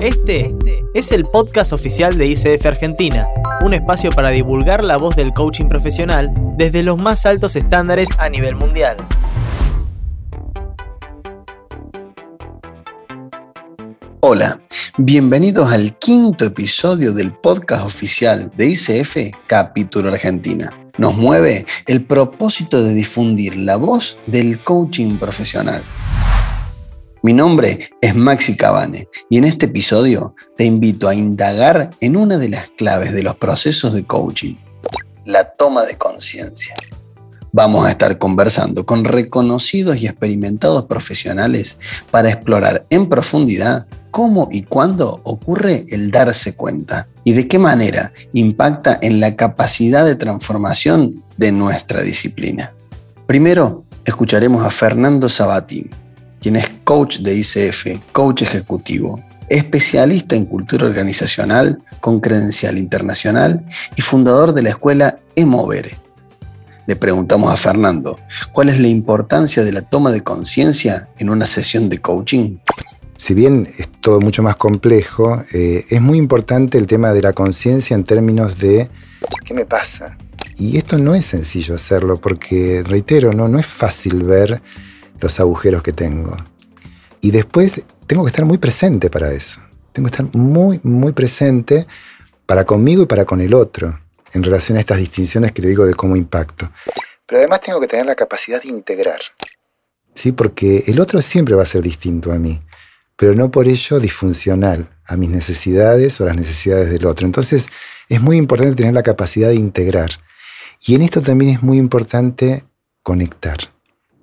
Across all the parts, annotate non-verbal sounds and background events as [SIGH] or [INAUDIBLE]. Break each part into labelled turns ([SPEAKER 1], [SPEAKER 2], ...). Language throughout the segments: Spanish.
[SPEAKER 1] Este es el podcast oficial de ICF Argentina, un espacio para divulgar la voz del coaching profesional desde los más altos estándares a nivel mundial.
[SPEAKER 2] Hola, bienvenidos al quinto episodio del podcast oficial de ICF Capítulo Argentina. Nos mueve el propósito de difundir la voz del coaching profesional. Mi nombre es Maxi Cabane y en este episodio te invito a indagar en una de las claves de los procesos de coaching, la toma de conciencia. Vamos a estar conversando con reconocidos y experimentados profesionales para explorar en profundidad cómo y cuándo ocurre el darse cuenta y de qué manera impacta en la capacidad de transformación de nuestra disciplina. Primero, escucharemos a Fernando Sabatín, quien es coach de ICF, coach ejecutivo, especialista en cultura organizacional con credencial internacional y fundador de la escuela Emovere. Le preguntamos a Fernando, ¿cuál es la importancia de la toma de conciencia en una sesión de coaching?
[SPEAKER 3] Si bien es todo mucho más complejo, eh, es muy importante el tema de la conciencia en términos de ¿qué me pasa? Y esto no es sencillo hacerlo porque, reitero, no, no es fácil ver los agujeros que tengo. Y después tengo que estar muy presente para eso. Tengo que estar muy, muy presente para conmigo y para con el otro, en relación a estas distinciones que le digo de cómo impacto. Pero además tengo que tener la capacidad de integrar. ¿sí? Porque el otro siempre va a ser distinto a mí, pero no por ello disfuncional a mis necesidades o las necesidades del otro. Entonces es muy importante tener la capacidad de integrar. Y en esto también es muy importante conectar.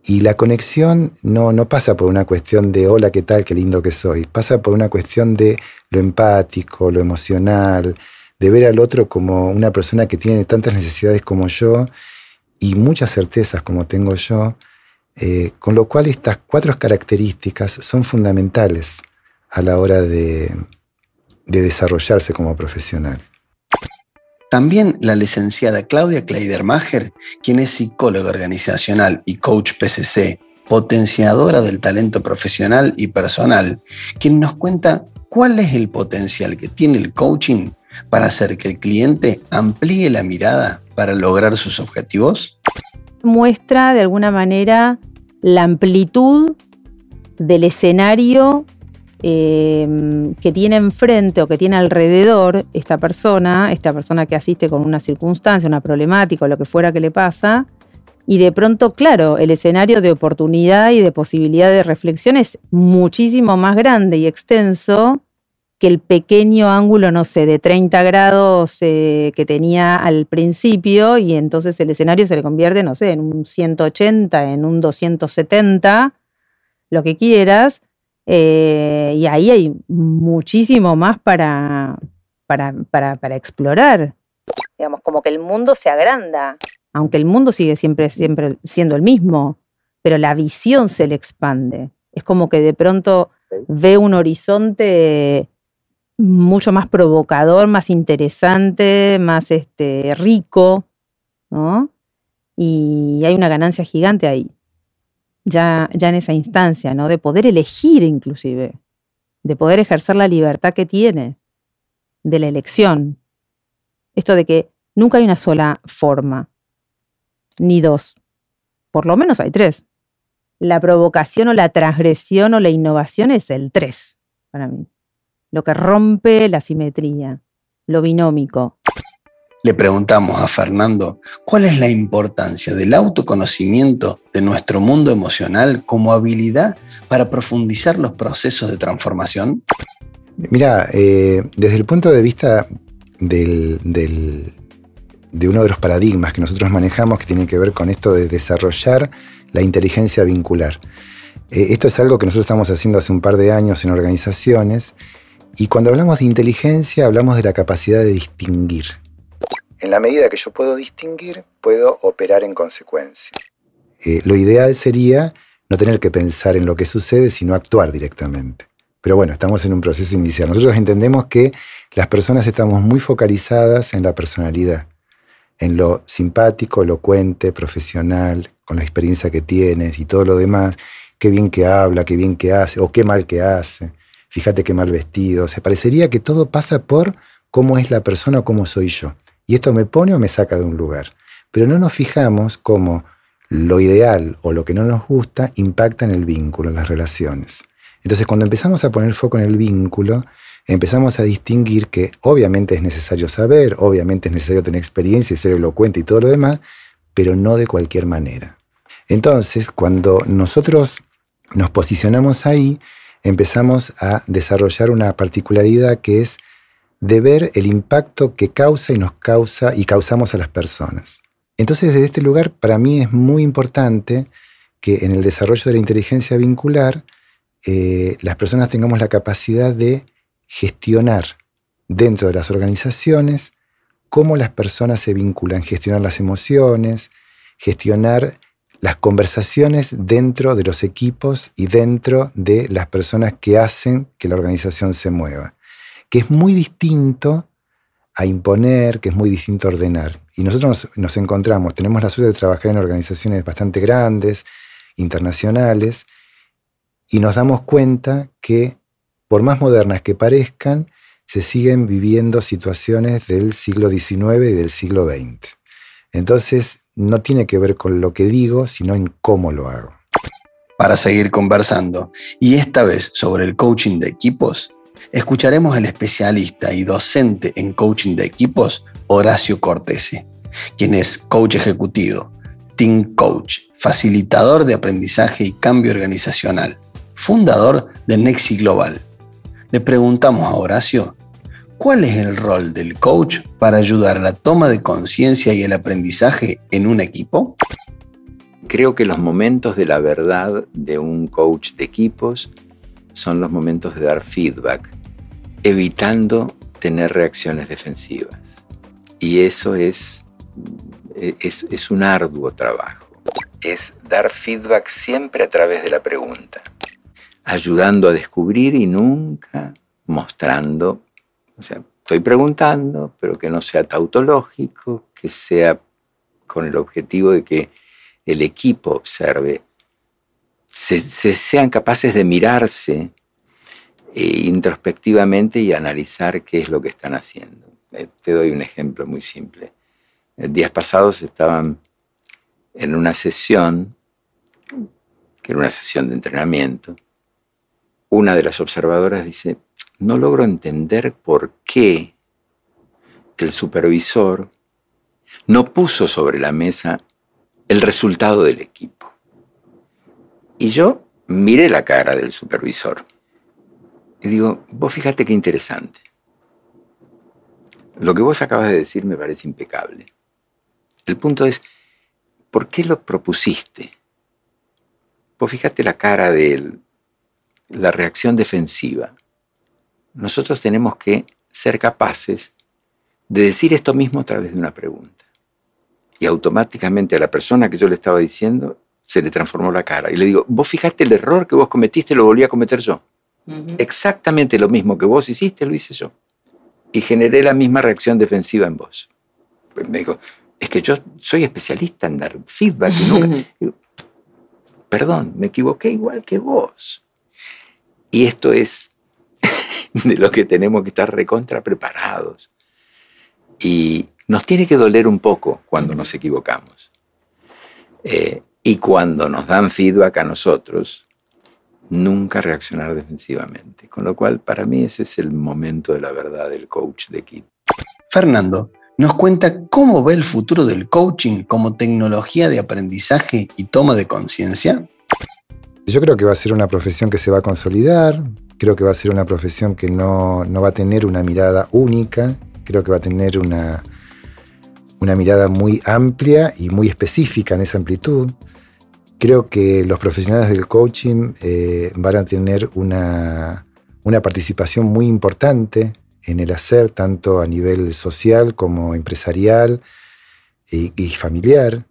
[SPEAKER 3] Y la conexión no, no pasa por una cuestión de hola, ¿qué tal? Qué lindo que soy. Pasa por una cuestión de lo empático, lo emocional, de ver al otro como una persona que tiene tantas necesidades como yo y muchas certezas como tengo yo. Eh, con lo cual estas cuatro características son fundamentales a la hora de desarrollarse como profesional.
[SPEAKER 2] También la licenciada Claudia Kleidermacher, quien es psicóloga organizacional y coach PCC, potenciadora del talento profesional y personal, quien nos cuenta cuál es el potencial que tiene el coaching para hacer que el cliente amplíe la mirada para lograr sus objetivos.
[SPEAKER 4] Muestra de alguna manera la amplitud del escenario eh, que tiene enfrente o que tiene alrededor esta persona, esta persona que asiste con una circunstancia, una problemática o lo que fuera que le pasa, y de pronto, claro, el escenario de oportunidad y de posibilidad de reflexión es muchísimo más grande y extenso que el pequeño ángulo, no sé, de 30 grados eh, que tenía al principio y entonces el escenario se le convierte, no sé, en un 180, en un 270, lo que quieras, eh, y ahí hay muchísimo más para, para, para, explorar. Digamos, como que el mundo se agranda, aunque el mundo sigue siempre, siempre siendo el mismo, pero la visión se le expande. Es como que de pronto ve un horizonte mucho más provocador, más interesante, más este, rico, ¿no? Y hay una ganancia gigante ahí ya, ya en esa instancia, ¿no? De poder elegir inclusive, de poder ejercer la libertad que tiene de la elección. Esto de que nunca hay una sola forma, ni dos, por lo menos hay tres. La provocación o la transgresión o la innovación es el tres para mí. Lo que rompe la simetría, lo binómico,
[SPEAKER 2] le preguntamos a Fernando cuál es la importancia del autoconocimiento de nuestro mundo emocional como habilidad para profundizar los procesos de transformación.
[SPEAKER 3] Mira, eh, desde el punto de vista de uno de los paradigmas que nosotros manejamos que tiene que ver con esto de desarrollar la inteligencia vincular. Eh, esto es algo que nosotros estamos haciendo hace un par de años en organizaciones y cuando hablamos de inteligencia hablamos de la capacidad de distinguir en la medida que yo puedo distinguir, puedo operar en consecuencia. Eh, lo ideal sería no tener que pensar en lo que sucede, sino actuar directamente. Pero bueno, estamos en un proceso inicial. Nosotros entendemos que las personas estamos muy focalizadas en la personalidad, en lo simpático, elocuente, profesional, con la experiencia que tienes y todo lo demás, qué bien que habla, qué bien que hace o qué mal que hace. fíjate qué mal vestido. Se parecería que todo pasa por cómo es la persona o cómo soy yo. Y esto me pone o me saca de un lugar. Pero no nos fijamos cómo lo ideal o lo que no nos gusta impacta en el vínculo, en las relaciones. Entonces cuando empezamos a poner foco en el vínculo, empezamos a distinguir que obviamente es necesario saber, obviamente es necesario tener experiencia y ser elocuente y todo lo demás, pero no de cualquier manera. Entonces, cuando nosotros nos posicionamos ahí, empezamos a desarrollar una particularidad que es de ver el impacto que causa y nos causa y causamos a las personas. Entonces, desde este lugar, para mí es muy importante que en el desarrollo de la inteligencia vincular, eh, las personas tengamos la capacidad de gestionar dentro de las organizaciones cómo las personas se vinculan, gestionar las emociones, gestionar las conversaciones dentro de los equipos y dentro de las personas que hacen que la organización se mueva, que es muy distinto a imponer, que es muy distinto a ordenar. Y nosotros nos, encontramos, tenemos la suerte de trabajar en organizaciones bastante grandes, internacionales, y nos damos cuenta que, por más modernas que parezcan, se siguen viviendo situaciones del siglo XIX y del siglo XX. Entonces, no tiene que ver con lo que digo, sino en cómo lo hago.
[SPEAKER 2] Para seguir conversando, y esta vez sobre el coaching de equipos, escucharemos al especialista y docente en coaching de equipos, Horacio Cortese, quien es coach ejecutivo, team coach, facilitador de aprendizaje y cambio organizacional, fundador de Nexi Global. Le preguntamos a Horacio, ¿cuál es el rol del coach para ayudar a la toma de conciencia y el aprendizaje en un equipo?
[SPEAKER 5] Creo que los momentos de la verdad de un coach de equipos son los momentos de dar feedback, evitando tener reacciones defensivas. Y eso es, es, es un arduo trabajo. Es dar feedback siempre a través de la pregunta ayudando a descubrir y nunca mostrando. O sea, estoy preguntando, pero que no sea tautológico, que sea con el objetivo de que el equipo observe, se, sean capaces de mirarse eh, introspectivamente y analizar qué es lo que están haciendo. Eh, te doy un ejemplo muy simple. Eh, días pasados estaban en una sesión, que era una sesión de entrenamiento, una de las observadoras dice, no logro entender por qué el supervisor no puso sobre la mesa el resultado del equipo. Y yo miré la cara del supervisor y digo, vos fíjate qué interesante. Lo que vos acabas de decir me parece impecable. El punto es, ¿por qué lo propusiste? Vos fíjate la cara del la reacción defensiva. Nosotros tenemos que ser capaces de decir esto mismo a través de una pregunta. Y automáticamente a la persona que yo le estaba diciendo se le transformó la cara. Y le digo, vos fijaste el error que vos cometiste, lo volví a cometer yo. Exactamente lo mismo que vos hiciste, lo hice yo. Y generé la misma reacción defensiva en vos. Pues me dijo, es que yo soy especialista en dar feedback. [LAUGHS] Perdón, me equivoqué igual que vos. Y esto es [LAUGHS] de lo que tenemos que estar recontra preparados. Y nos tiene que doler un poco cuando nos equivocamos. Eh, y cuando nos dan feedback a nosotros, nunca reaccionar defensivamente. Con lo cual, para mí ese es el momento de la verdad del coach de equipo.
[SPEAKER 2] Fernando nos cuenta cómo ve el futuro del coaching como tecnología de aprendizaje y toma de conciencia.
[SPEAKER 3] Yo creo que va a ser una profesión que se va a consolidar, creo que va a ser una profesión que no, va a tener una mirada única, creo que va a tener una, una mirada muy amplia y muy específica en esa amplitud. Creo que los profesionales del coaching eh, van a tener una, participación muy importante en el hacer, tanto a nivel social como empresarial y, familiar.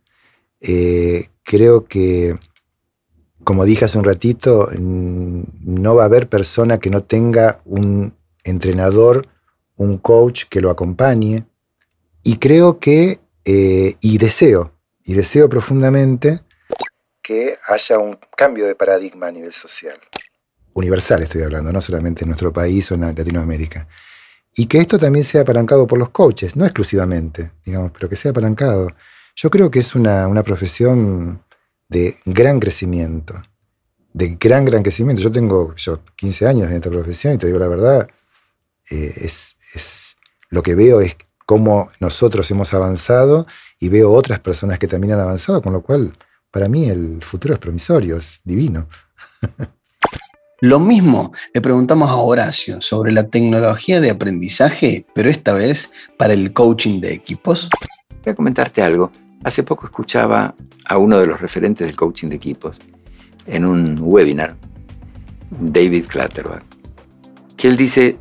[SPEAKER 3] Eh, creo que como dije hace un ratito, no va a haber persona que no tenga un entrenador, un coach que lo acompañe. Y creo que, eh, y deseo, y deseo profundamente que haya un cambio de paradigma a nivel social. universal estoy hablando, no solamente en nuestro país o en Latinoamérica. Y que esto también sea apalancado por los coaches, no exclusivamente, digamos, pero que sea apalancado. Yo creo que es una, profesión de gran crecimiento, de gran, gran crecimiento. Yo tengo yo, 15 años en esta profesión y te digo la verdad, eh, es, es, lo que veo es cómo nosotros hemos avanzado y veo otras personas que también han avanzado, con lo cual para mí el futuro es promisorio, es divino. [LAUGHS]
[SPEAKER 2] Lo mismo le preguntamos a Horacio sobre la tecnología de aprendizaje, pero esta vez para el coaching de equipos.
[SPEAKER 5] Voy a comentarte algo. Hace poco escuchaba a uno de los referentes del coaching de equipos en un webinar, David Clatterback, que él dice,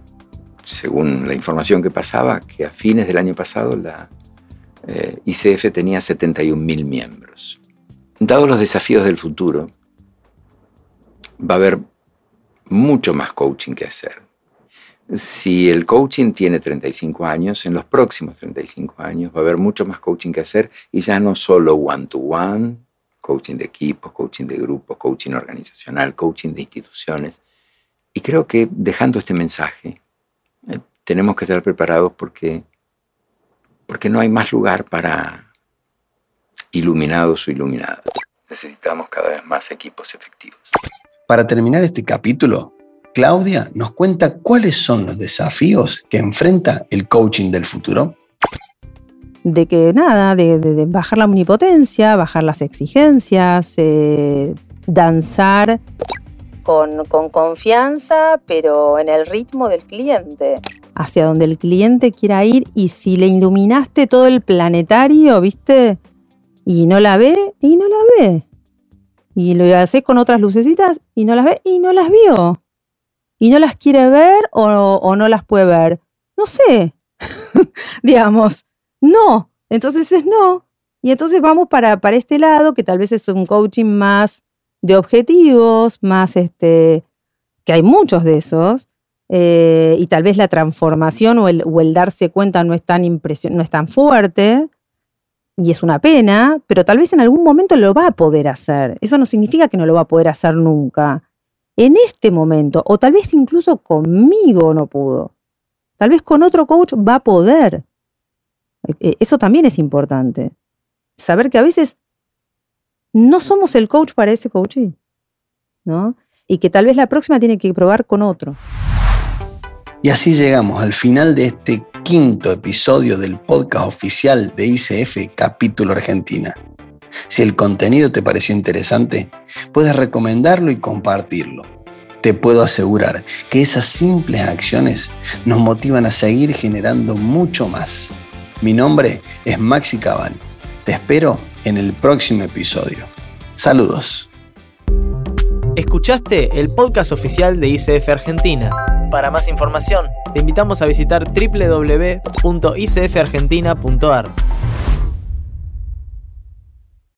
[SPEAKER 5] según la información que pasaba, que a fines del año pasado la eh, ICF tenía 71.000 miembros. Dados los desafíos del futuro, va a haber mucho más coaching que hacer. Si el coaching tiene 35 años, en los próximos 35 años va a haber mucho más coaching que hacer y ya no solo one-to-one, coaching de equipos, coaching de grupos, coaching organizacional, coaching de instituciones. Y creo que dejando este mensaje, eh, tenemos que estar preparados porque, porque no hay más lugar para iluminados o iluminadas. Necesitamos cada vez más equipos efectivos.
[SPEAKER 2] Para terminar este capítulo, Claudia nos cuenta cuáles son los desafíos que enfrenta el coaching del futuro.
[SPEAKER 4] De que nada, de, bajar la omnipotencia, bajar las exigencias, eh, danzar con, con, confianza, pero en el ritmo del cliente, hacia donde el cliente quiera ir y si le iluminaste todo el planetario, ¿viste? Y no la ve, y no la ve. Y lo haces con otras lucecitas y no las ve y no las vio. Y no las quiere ver o, no las puede ver. No sé. [LAUGHS] Digamos, no. Entonces es no. Y entonces vamos para, para este lado, que tal vez es un coaching más de objetivos, más este, que hay muchos de esos, eh, y tal vez la transformación o el, o el darse cuenta no es tan no es tan fuerte, y es una pena, pero tal vez en algún momento lo va a poder hacer. Eso no significa que no lo va a poder hacer nunca. En este momento, o tal vez incluso conmigo no pudo. Tal vez con otro coach va a poder. E, e, eso también es importante. Saber que a veces no somos el coach para ese coaching, ¿no? Y que tal vez la próxima tiene que probar con otro.
[SPEAKER 2] Y así llegamos al final de este quinto episodio del podcast oficial de ICF Capítulo Argentina. Si el contenido te pareció interesante, puedes recomendarlo y compartirlo. Te puedo asegurar que esas simples acciones nos motivan a seguir generando mucho más. Mi nombre es Maxi Cabal. Te espero en el próximo episodio. Saludos.
[SPEAKER 1] Escuchaste el podcast oficial de ICF Argentina. Para más información, te invitamos a visitar www.icfargentina.ar.